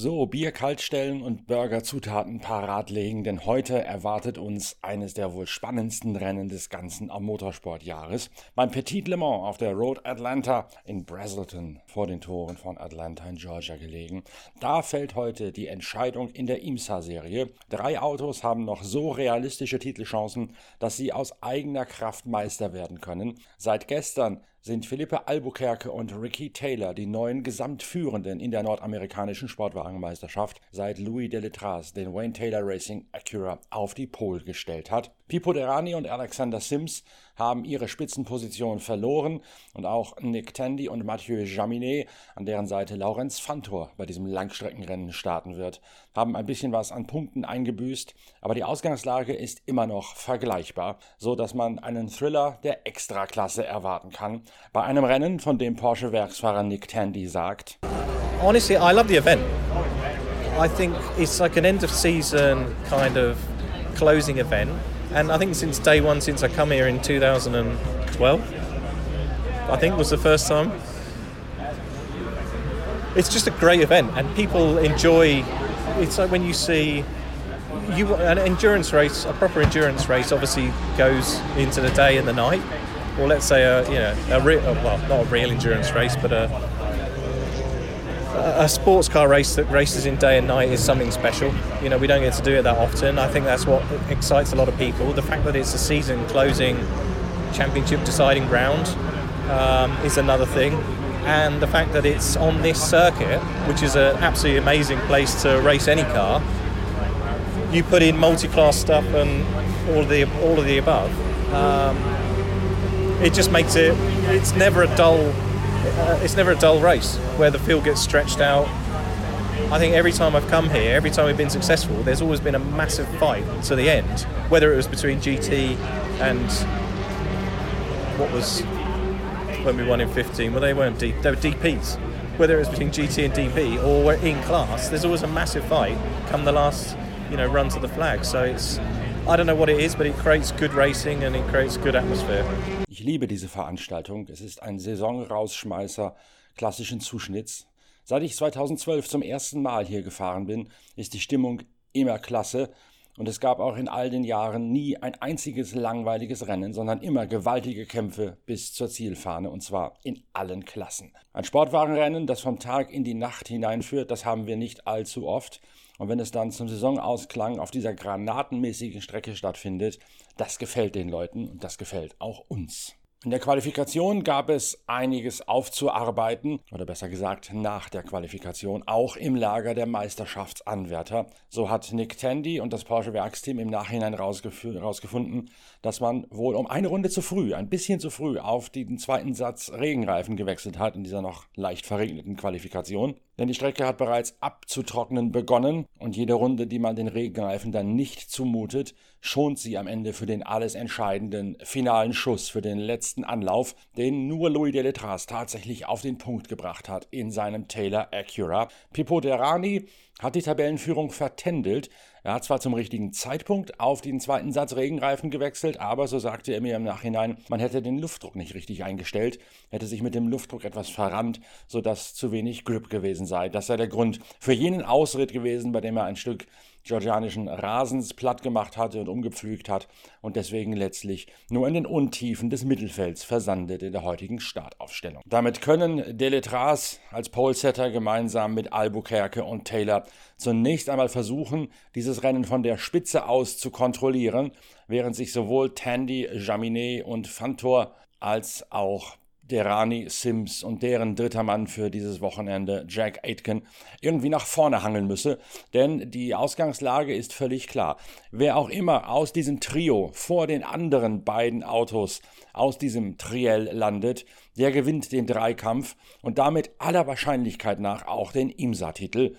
So, Bier kaltstellen und Burgerzutaten parat legen, denn heute erwartet uns eines der wohl spannendsten Rennen des ganzen Motorsportjahres. Beim Petit Le Mans auf der Road Atlanta in Brazelton vor den Toren von Atlanta in Georgia gelegen. Da fällt heute die Entscheidung in der IMSA-Serie. Drei Autos haben noch so realistische Titelchancen, dass sie aus eigener Kraft Meister werden können. Seit gestern sind Philippe Albuquerque und Ricky Taylor die neuen Gesamtführenden in der nordamerikanischen Sportwagenmeisterschaft, seit Louis Deletras den Wayne Taylor Racing Acura auf die Pole gestellt hat. Pipo Derani und Alexander Sims haben ihre Spitzenposition verloren und auch Nick Tandy und Mathieu Jaminet, an deren Seite Laurenz Fantor bei diesem Langstreckenrennen starten wird, haben ein bisschen was an Punkten eingebüßt, aber die Ausgangslage ist immer noch vergleichbar, so dass man einen Thriller der Extraklasse erwarten kann. Bei einem Rennen, von dem Porsche-Werksfahrer Nick Tandy sagt: Honestly, I love the event. I think it's like an end of season kind of closing event. And I think since day one, since I come here in 2012, I think was the first time. It's just a great event, and people enjoy. It's like when you see you an endurance race, a proper endurance race, obviously goes into the day and the night, or let's say a you know a real well not a real endurance race, but a a sports car race that races in day and night is something special. You know, we don't get to do it that often. I think that's what excites a lot of people. The fact that it's a season closing championship deciding round um, is another thing. And the fact that it's on this circuit, which is an absolutely amazing place to race any car, you put in multi-class stuff and all of the all of the above. Um, it just makes it. It's never a dull Uh, it's never a dull race where the field gets stretched out. I think every time I've come here, every time we've been successful, there's always been a massive fight to the end. Whether it was between GT and what was when we won in 15, well, they weren't deep, they were DPs. Whether it was between GT and DP or in class, there's always a massive fight come the last, you know, run to the flag. So it's, I don't know what it is, but it creates good racing and it creates good atmosphere. Ich liebe diese Veranstaltung. Es ist ein Saisonrausschmeißer klassischen Zuschnitts. Seit ich 2012 zum ersten Mal hier gefahren bin, ist die Stimmung immer klasse und es gab auch in all den Jahren nie ein einziges langweiliges Rennen, sondern immer gewaltige Kämpfe bis zur Zielfahne und zwar in allen Klassen. Ein Sportwagenrennen, das vom Tag in die Nacht hineinführt, das haben wir nicht allzu oft. Und wenn es dann zum Saisonausklang auf dieser granatenmäßigen Strecke stattfindet, das gefällt den Leuten und das gefällt auch uns. In der Qualifikation gab es einiges aufzuarbeiten, oder besser gesagt nach der Qualifikation, auch im Lager der Meisterschaftsanwärter. So hat Nick Tandy und das Porsche Werksteam im Nachhinein herausgefunden, dass man wohl um eine Runde zu früh, ein bisschen zu früh, auf den zweiten Satz Regenreifen gewechselt hat in dieser noch leicht verregneten Qualifikation. Denn die Strecke hat bereits abzutrocknen begonnen und jede Runde, die man den Regenreifen dann nicht zumutet, schont sie am Ende für den alles entscheidenden finalen Schuss, für den letzten Anlauf, den nur Louis Deletras tatsächlich auf den Punkt gebracht hat in seinem Taylor Acura. Pipo Derani hat die Tabellenführung vertändelt. Er hat zwar zum richtigen Zeitpunkt auf den zweiten Satz Regenreifen gewechselt, aber so sagte er mir im Nachhinein, man hätte den Luftdruck nicht richtig eingestellt, hätte sich mit dem Luftdruck etwas verrannt, sodass zu wenig Grip gewesen sei. Das sei der Grund für jenen Ausritt gewesen, bei dem er ein Stück georgianischen Rasens platt gemacht hatte und umgepflügt hat und deswegen letztlich nur in den Untiefen des Mittelfelds versandet in der heutigen Startaufstellung. Damit können Deletras als Polesetter gemeinsam mit Albuquerque und Taylor zunächst einmal versuchen, dieses Rennen von der Spitze aus zu kontrollieren, während sich sowohl Tandy, Jaminet und Fantor als auch Derani Sims und deren dritter Mann für dieses Wochenende, Jack Aitken, irgendwie nach vorne hangeln müsse. Denn die Ausgangslage ist völlig klar. Wer auch immer aus diesem Trio vor den anderen beiden Autos aus diesem Triell landet, der gewinnt den Dreikampf und damit aller Wahrscheinlichkeit nach auch den IMSA-Titel.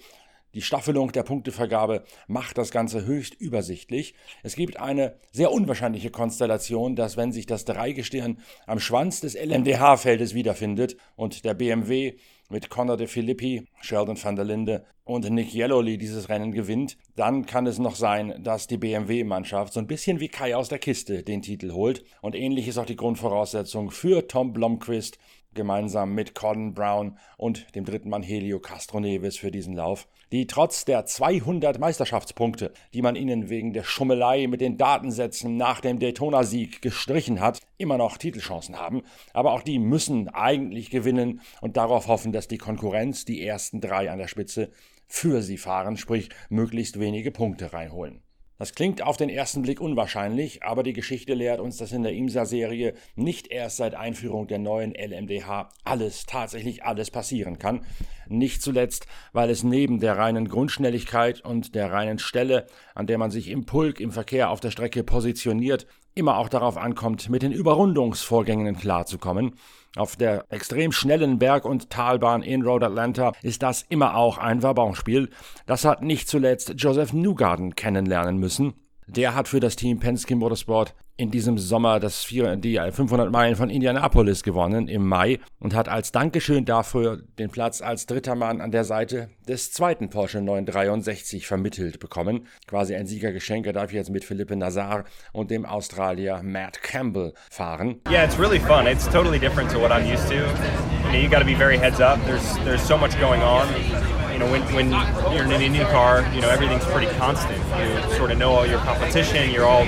Die Staffelung der Punktevergabe macht das Ganze höchst übersichtlich. Es gibt eine sehr unwahrscheinliche Konstellation, dass wenn sich das Dreigestirn am Schwanz des LMDH-Feldes wiederfindet und der BMW mit Conor de Filippi, Sheldon van der Linde und Nick Yellowly dieses Rennen gewinnt, dann kann es noch sein, dass die BMW-Mannschaft so ein bisschen wie Kai aus der Kiste den Titel holt. Und ähnlich ist auch die Grundvoraussetzung für Tom Blomqvist gemeinsam mit Colin Brown und dem dritten Mann Helio Castro Neves für diesen Lauf, die trotz der 200 Meisterschaftspunkte, die man ihnen wegen der Schummelei mit den Datensätzen nach dem Daytona-Sieg gestrichen hat, immer noch Titelchancen haben. Aber auch die müssen eigentlich gewinnen und darauf hoffen, dass die Konkurrenz, die ersten drei an der Spitze, für sie fahren, sprich möglichst wenige Punkte reinholen. Das klingt auf den ersten Blick unwahrscheinlich, aber die Geschichte lehrt uns, dass in der IMSA-Serie nicht erst seit Einführung der neuen LMDH alles, tatsächlich alles passieren kann. Nicht zuletzt, weil es neben der reinen Grundschnelligkeit und der reinen Stelle, an der man sich im Pulk im Verkehr auf der Strecke positioniert, immer auch darauf ankommt, mit den Überrundungsvorgängen klarzukommen. Auf der extrem schnellen Berg- und Talbahn in Road Atlanta ist das immer auch ein Wabonspiel. Das hat nicht zuletzt Joseph Newgarden kennenlernen müssen. Der hat für das Team Penske Motorsport in diesem Sommer das die 500 Meilen von Indianapolis gewonnen im Mai und hat als Dankeschön dafür den Platz als dritter Mann an der Seite des zweiten Porsche 963 vermittelt bekommen. Quasi ein Siegergeschenk. Er darf jetzt mit Philippe Nazar und dem Australier Matt Campbell fahren. Yeah, it's really fun. It's totally different to what I'm used to. You know, you got to be very heads up. There's there's so much going on. You know, when, when you're in a new car, you know, everything's pretty constant. You sort of know all your competition, you're all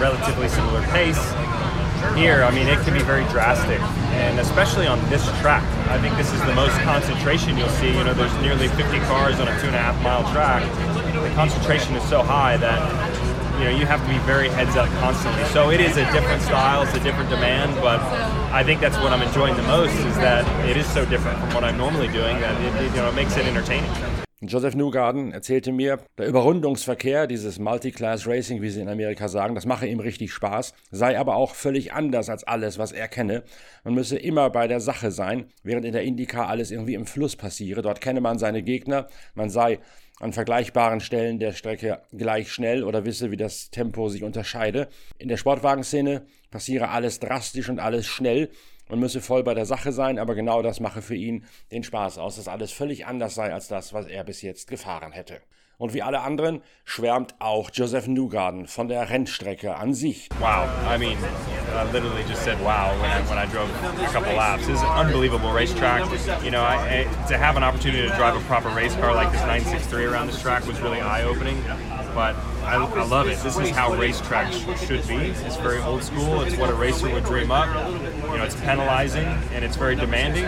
relatively similar pace. Here, I mean, it can be very drastic, and especially on this track. I think this is the most concentration you'll see. You know, there's nearly 50 cars on a two and a half mile track. The concentration is so high that you know you have to be very heads up constantly. So it is a different style, it's a different demand, but I think that's what I'm enjoying the most is that it is so different from what I'm normally doing that it, you know it makes it entertaining. Joseph Newgarden erzählte mir, der Überrundungsverkehr, dieses Multiclass Racing, wie sie in Amerika sagen, das mache ihm richtig Spaß, sei aber auch völlig anders als alles, was er kenne. Man müsse immer bei der Sache sein, während in der IndyCar alles irgendwie im Fluss passiere. Dort kenne man seine Gegner, man sei an vergleichbaren Stellen der Strecke gleich schnell oder wisse, wie das Tempo sich unterscheide. In der Sportwagenszene passiere alles drastisch und alles schnell. Man müsse voll bei der Sache sein, aber genau das mache für ihn den Spaß aus, dass alles völlig anders sei als das, was er bis jetzt gefahren hätte. Und wie alle anderen schwärmt auch Joseph Newgarden von der Rennstrecke an sich. Wow, I mean, I literally just said wow when I, when I drove a couple laps. Is an unbelievable racetrack. You know, I, I, to have an opportunity to drive a proper race car like this 963 around this track was really eye-opening. But I, I, love it. This is how racetracks should be. It's very old school. It's what a racer would dream up. You know, it's penalizing and it's very demanding.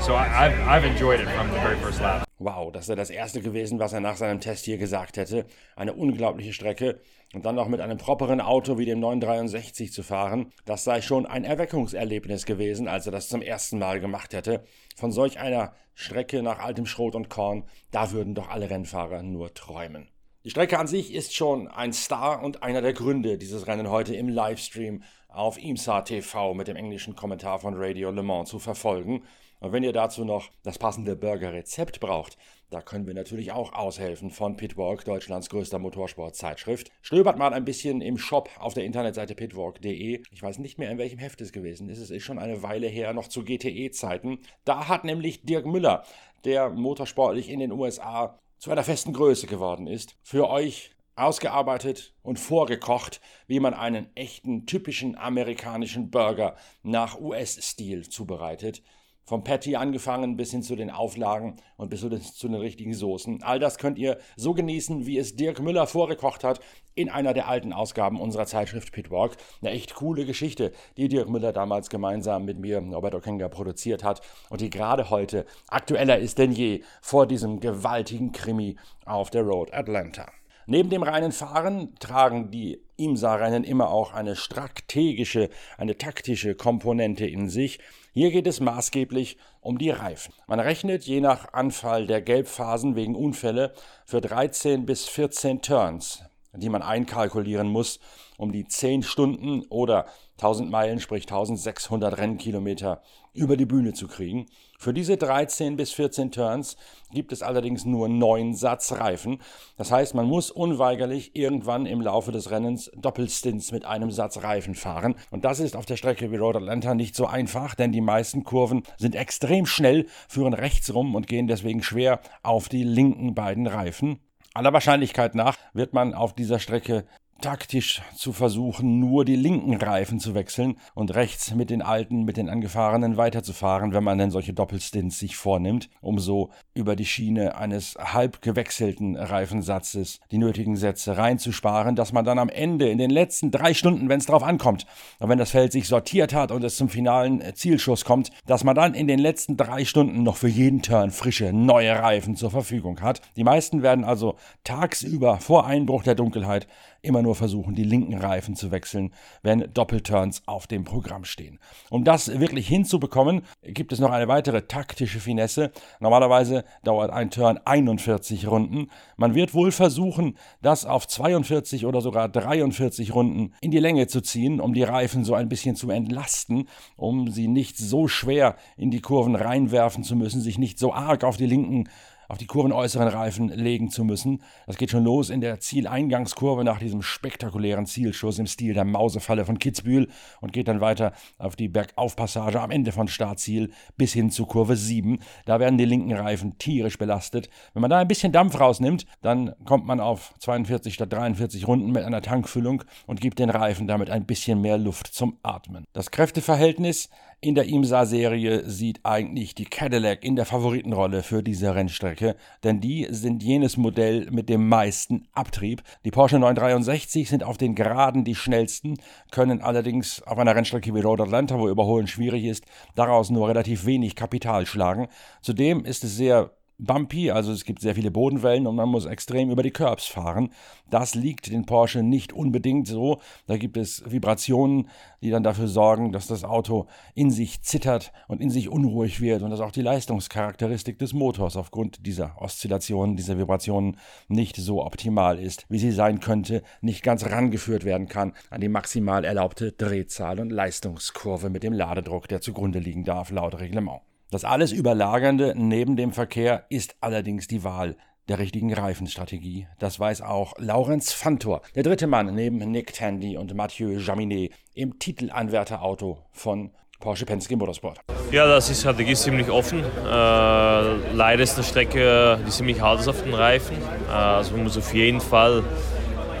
So I, I've, I've enjoyed it from the very first lap. Wow, das wäre das erste gewesen, was er nach seinem Test hier gesagt hätte. Eine unglaubliche Strecke und dann noch mit einem properen Auto wie dem 963 zu fahren, das sei schon ein Erweckungserlebnis gewesen, als er das zum ersten Mal gemacht hätte. Von solch einer Strecke nach altem Schrot und Korn, da würden doch alle Rennfahrer nur träumen. Die Strecke an sich ist schon ein Star und einer der Gründe, dieses Rennen heute im Livestream auf IMSA TV mit dem englischen Kommentar von Radio Le Mans zu verfolgen. Und wenn ihr dazu noch das passende Burger-Rezept braucht, da können wir natürlich auch aushelfen von Pitwalk, Deutschlands größter Motorsportzeitschrift. Stöbert mal ein bisschen im Shop auf der Internetseite pitwalk.de. Ich weiß nicht mehr, in welchem Heft es gewesen ist. Es ist schon eine Weile her, noch zu GTE-Zeiten. Da hat nämlich Dirk Müller, der motorsportlich in den USA zu einer festen Größe geworden ist, für euch ausgearbeitet und vorgekocht, wie man einen echten, typischen amerikanischen Burger nach US-Stil zubereitet. Vom Patty angefangen bis hin zu den Auflagen und bis zu den richtigen Soßen. All das könnt ihr so genießen, wie es Dirk Müller vorgekocht hat in einer der alten Ausgaben unserer Zeitschrift Pitwalk. Eine echt coole Geschichte, die Dirk Müller damals gemeinsam mit mir, Robert Okenga, produziert hat und die gerade heute aktueller ist denn je vor diesem gewaltigen Krimi auf der Road Atlanta. Neben dem reinen Fahren tragen die IMSA-Rennen immer auch eine strategische, eine taktische Komponente in sich. Hier geht es maßgeblich um die Reifen. Man rechnet je nach Anfall der Gelbphasen wegen Unfälle für 13 bis 14 Turns, die man einkalkulieren muss, um die 10 Stunden oder 1000 Meilen, sprich 1600 Rennkilometer über die Bühne zu kriegen. Für diese 13 bis 14 Turns gibt es allerdings nur 9 Satz Reifen. Das heißt, man muss unweigerlich irgendwann im Laufe des Rennens Doppelstints mit einem Satz Reifen fahren. Und das ist auf der Strecke wie Road Atlanta nicht so einfach, denn die meisten Kurven sind extrem schnell, führen rechts rum und gehen deswegen schwer auf die linken beiden Reifen. Aller Wahrscheinlichkeit nach wird man auf dieser Strecke taktisch zu versuchen, nur die linken Reifen zu wechseln und rechts mit den alten, mit den angefahrenen weiterzufahren, wenn man denn solche Doppelstints sich vornimmt, um so über die Schiene eines halb gewechselten Reifensatzes die nötigen Sätze reinzusparen, dass man dann am Ende in den letzten drei Stunden, wenn es drauf ankommt, und wenn das Feld sich sortiert hat und es zum finalen Zielschuss kommt, dass man dann in den letzten drei Stunden noch für jeden Turn frische, neue Reifen zur Verfügung hat. Die meisten werden also tagsüber vor Einbruch der Dunkelheit immer nur versuchen, die linken Reifen zu wechseln, wenn Doppelturns auf dem Programm stehen. Um das wirklich hinzubekommen, gibt es noch eine weitere taktische Finesse. Normalerweise dauert ein Turn 41 Runden. Man wird wohl versuchen, das auf 42 oder sogar 43 Runden in die Länge zu ziehen, um die Reifen so ein bisschen zu entlasten, um sie nicht so schwer in die Kurven reinwerfen zu müssen, sich nicht so arg auf die linken auf die kurvenäußeren Reifen legen zu müssen. Das geht schon los in der Zieleingangskurve nach diesem spektakulären Zielschuss im Stil der Mausefalle von Kitzbühel und geht dann weiter auf die Bergaufpassage am Ende von Startziel bis hin zu Kurve 7. Da werden die linken Reifen tierisch belastet. Wenn man da ein bisschen Dampf rausnimmt, dann kommt man auf 42 statt 43 Runden mit einer Tankfüllung und gibt den Reifen damit ein bisschen mehr Luft zum Atmen. Das Kräfteverhältnis in der IMSA-Serie sieht eigentlich die Cadillac in der Favoritenrolle für diese Rennstrecke, denn die sind jenes Modell mit dem meisten Abtrieb. Die Porsche 963 sind auf den Geraden die schnellsten, können allerdings auf einer Rennstrecke wie Road Atlanta, wo Überholen schwierig ist, daraus nur relativ wenig Kapital schlagen. Zudem ist es sehr bumpy, also es gibt sehr viele Bodenwellen und man muss extrem über die Curbs fahren. Das liegt den Porsche nicht unbedingt so. Da gibt es Vibrationen, die dann dafür sorgen, dass das Auto in sich zittert und in sich unruhig wird und dass auch die Leistungscharakteristik des Motors aufgrund dieser Oszillationen, dieser Vibrationen nicht so optimal ist, wie sie sein könnte, nicht ganz rangeführt werden kann an die maximal erlaubte Drehzahl und Leistungskurve mit dem Ladedruck, der zugrunde liegen darf laut Reglement. Das alles Überlagernde neben dem Verkehr ist allerdings die Wahl der richtigen Reifenstrategie. Das weiß auch Laurenz Fantor, der dritte Mann neben Nick Tandy und Mathieu Jaminet im Titelanwärterauto von Porsche Penske Motorsport. Ja, ist Strategie ziemlich offen. Äh, leider ist eine Strecke, die ziemlich hart ist auf den Reifen. Äh, also man muss auf jeden Fall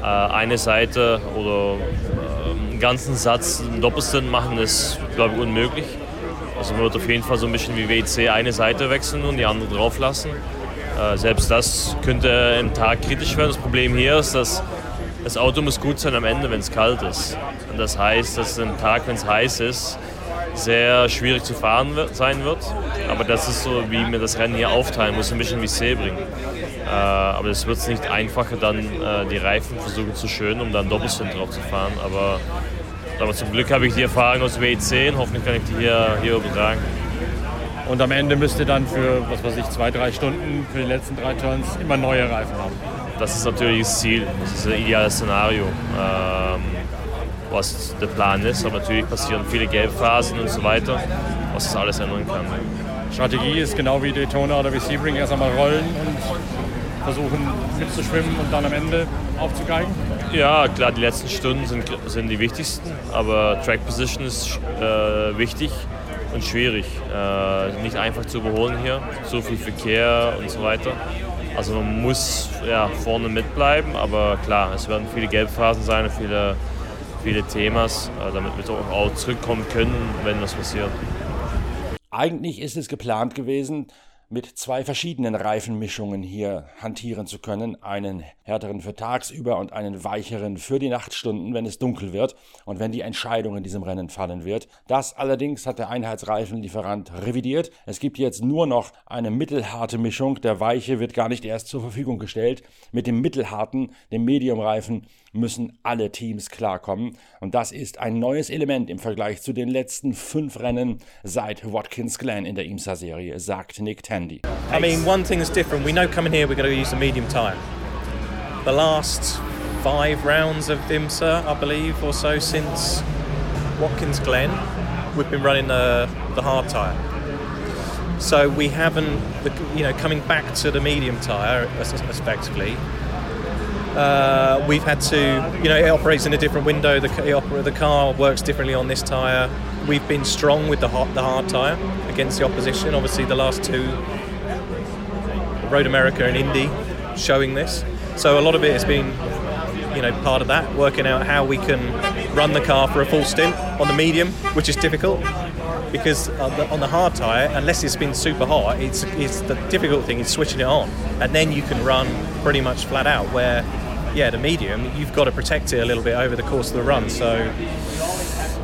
äh, eine Seite oder äh, einen ganzen Satz einen Doppelstint machen, ist, glaube ich, unmöglich. Also man wird auf jeden Fall so ein bisschen wie WC eine Seite wechseln und die andere drauf lassen. Äh, selbst das könnte im Tag kritisch werden. Das Problem hier ist, dass das Auto muss gut sein am Ende, wenn es kalt ist. Und das heißt, dass im Tag, wenn es heiß ist, sehr schwierig zu fahren wird, sein wird. Aber das ist so, wie mir das Rennen hier aufteilen muss, ein bisschen wie Sebring. Äh, aber es wird nicht einfacher, dann äh, die Reifen versuchen zu schönen, um dann Doppelstint drauf zu fahren. Aber aber zum Glück habe ich die Erfahrung aus WEC hoffentlich kann ich die hier, hier übertragen. Und am Ende müsst ihr dann für, was weiß ich, zwei, drei Stunden für die letzten drei Turns immer neue Reifen haben. Das ist natürlich das Ziel. Das ist ein ideales Szenario, ähm, was der Plan ist. Aber natürlich passieren viele Gelbphasen und so weiter, was das alles ändern kann. Strategie ist genau wie Daytona oder wie Sebring erst einmal rollen und versuchen mitzuschwimmen und dann am Ende aufzugeigen? Ja, klar, die letzten Stunden sind, sind die wichtigsten, aber Track Position ist äh, wichtig und schwierig. Äh, nicht einfach zu überholen hier, so viel Verkehr und so weiter. Also man muss ja, vorne mitbleiben, aber klar, es werden viele Gelbphasen sein und viele, viele Themas, äh, damit wir auch zurückkommen können, wenn was passiert. Eigentlich ist es geplant gewesen, mit zwei verschiedenen Reifenmischungen hier hantieren zu können. Einen härteren für tagsüber und einen weicheren für die Nachtstunden, wenn es dunkel wird und wenn die Entscheidung in diesem Rennen fallen wird. Das allerdings hat der Einheitsreifenlieferant revidiert. Es gibt jetzt nur noch eine mittelharte Mischung. Der weiche wird gar nicht erst zur Verfügung gestellt. Mit dem mittelharten, dem Mediumreifen, müssen alle Teams klarkommen. Und das ist ein neues Element im Vergleich zu den letzten fünf Rennen seit Watkins Glen in der IMSA-Serie, sagt Nick Tandy. I mean, one thing is different. We know coming here we're going to use a medium tire. The last five rounds of IMSA, I believe, or so since Watkins Glen, we've been running the, the hard tire. So we haven't, you know, coming back to the medium tire, effectively, uh, we've had to, you know, it operates in a different window. The, the car works differently on this tyre. We've been strong with the hard, the hard tyre against the opposition. Obviously, the last two, Road America and Indy, showing this. So a lot of it has been you know, part of that, working out how we can run the car for a full stint on the medium, which is difficult because on the, on the hard tyre, unless it's been super hot, it's, it's the difficult thing is switching it on, and then you can run pretty much flat out. Where, yeah, the medium, you've got to protect it a little bit over the course of the run. So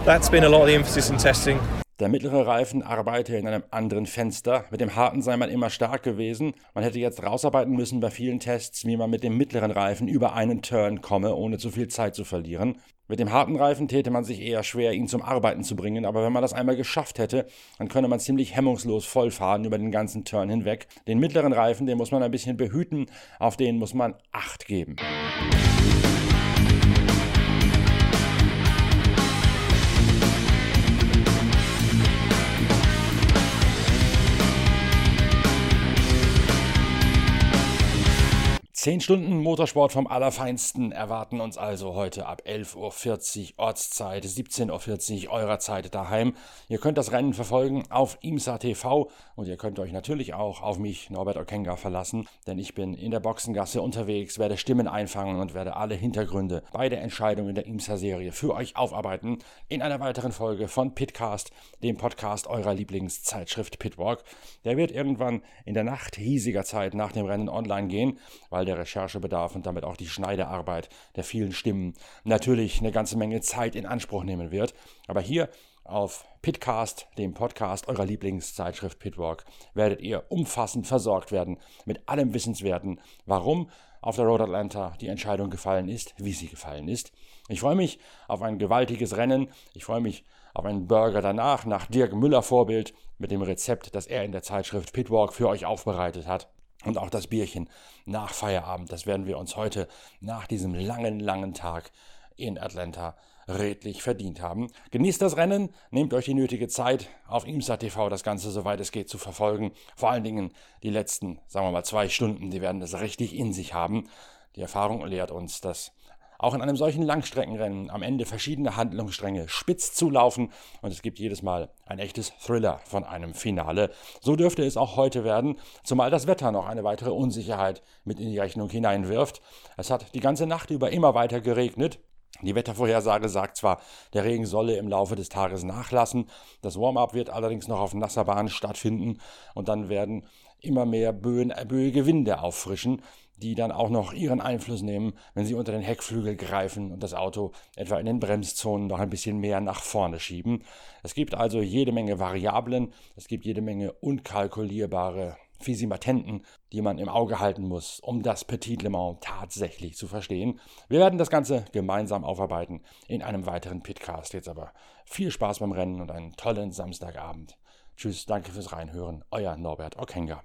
that's been a lot of the emphasis in testing. Der mittlere Reifen arbeite in einem anderen Fenster. Mit dem harten sei man immer stark gewesen. Man hätte jetzt rausarbeiten müssen bei vielen Tests, wie man mit dem mittleren Reifen über einen Turn komme, ohne zu viel Zeit zu verlieren. Mit dem harten Reifen täte man sich eher schwer, ihn zum Arbeiten zu bringen, aber wenn man das einmal geschafft hätte, dann könne man ziemlich hemmungslos vollfahren über den ganzen Turn hinweg. Den mittleren Reifen, den muss man ein bisschen behüten, auf den muss man Acht geben. Zehn Stunden Motorsport vom Allerfeinsten erwarten uns also heute ab 11.40 Uhr Ortszeit, 17.40 Uhr eurer Zeit daheim. Ihr könnt das Rennen verfolgen auf IMSA TV und ihr könnt euch natürlich auch auf mich, Norbert Okenga, verlassen, denn ich bin in der Boxengasse unterwegs, werde Stimmen einfangen und werde alle Hintergründe bei der Entscheidung in der IMSA-Serie für euch aufarbeiten in einer weiteren Folge von Pitcast, dem Podcast eurer Lieblingszeitschrift Pitwalk. Der wird irgendwann in der Nacht hiesiger Zeit nach dem Rennen online gehen, weil der Recherchebedarf und damit auch die Schneidearbeit der vielen Stimmen natürlich eine ganze Menge Zeit in Anspruch nehmen wird. Aber hier auf Pitcast, dem Podcast eurer Lieblingszeitschrift Pitwalk, werdet ihr umfassend versorgt werden mit allem Wissenswerten, warum auf der Road Atlanta die Entscheidung gefallen ist, wie sie gefallen ist. Ich freue mich auf ein gewaltiges Rennen. Ich freue mich auf einen Burger danach, nach Dirk Müller Vorbild, mit dem Rezept, das er in der Zeitschrift Pitwalk für euch aufbereitet hat. Und auch das Bierchen nach Feierabend, das werden wir uns heute nach diesem langen, langen Tag in Atlanta redlich verdient haben. Genießt das Rennen, nehmt euch die nötige Zeit, auf IMSA TV das Ganze soweit es geht zu verfolgen. Vor allen Dingen die letzten, sagen wir mal, zwei Stunden, die werden das richtig in sich haben. Die Erfahrung lehrt uns, dass auch in einem solchen Langstreckenrennen am Ende verschiedene Handlungsstränge spitz zulaufen und es gibt jedes Mal ein echtes Thriller von einem Finale. So dürfte es auch heute werden, zumal das Wetter noch eine weitere Unsicherheit mit in die Rechnung hineinwirft. Es hat die ganze Nacht über immer weiter geregnet. Die Wettervorhersage sagt zwar, der Regen solle im Laufe des Tages nachlassen, das Warm-up wird allerdings noch auf nasser Bahn stattfinden und dann werden immer mehr böige Winde auffrischen die dann auch noch ihren Einfluss nehmen, wenn sie unter den Heckflügel greifen und das Auto etwa in den Bremszonen noch ein bisschen mehr nach vorne schieben. Es gibt also jede Menge Variablen, es gibt jede Menge unkalkulierbare Fisimatenten, die man im Auge halten muss, um das Petit Le Mans tatsächlich zu verstehen. Wir werden das Ganze gemeinsam aufarbeiten in einem weiteren Pitcast. Jetzt aber viel Spaß beim Rennen und einen tollen Samstagabend. Tschüss, danke fürs Reinhören. Euer Norbert Okenga.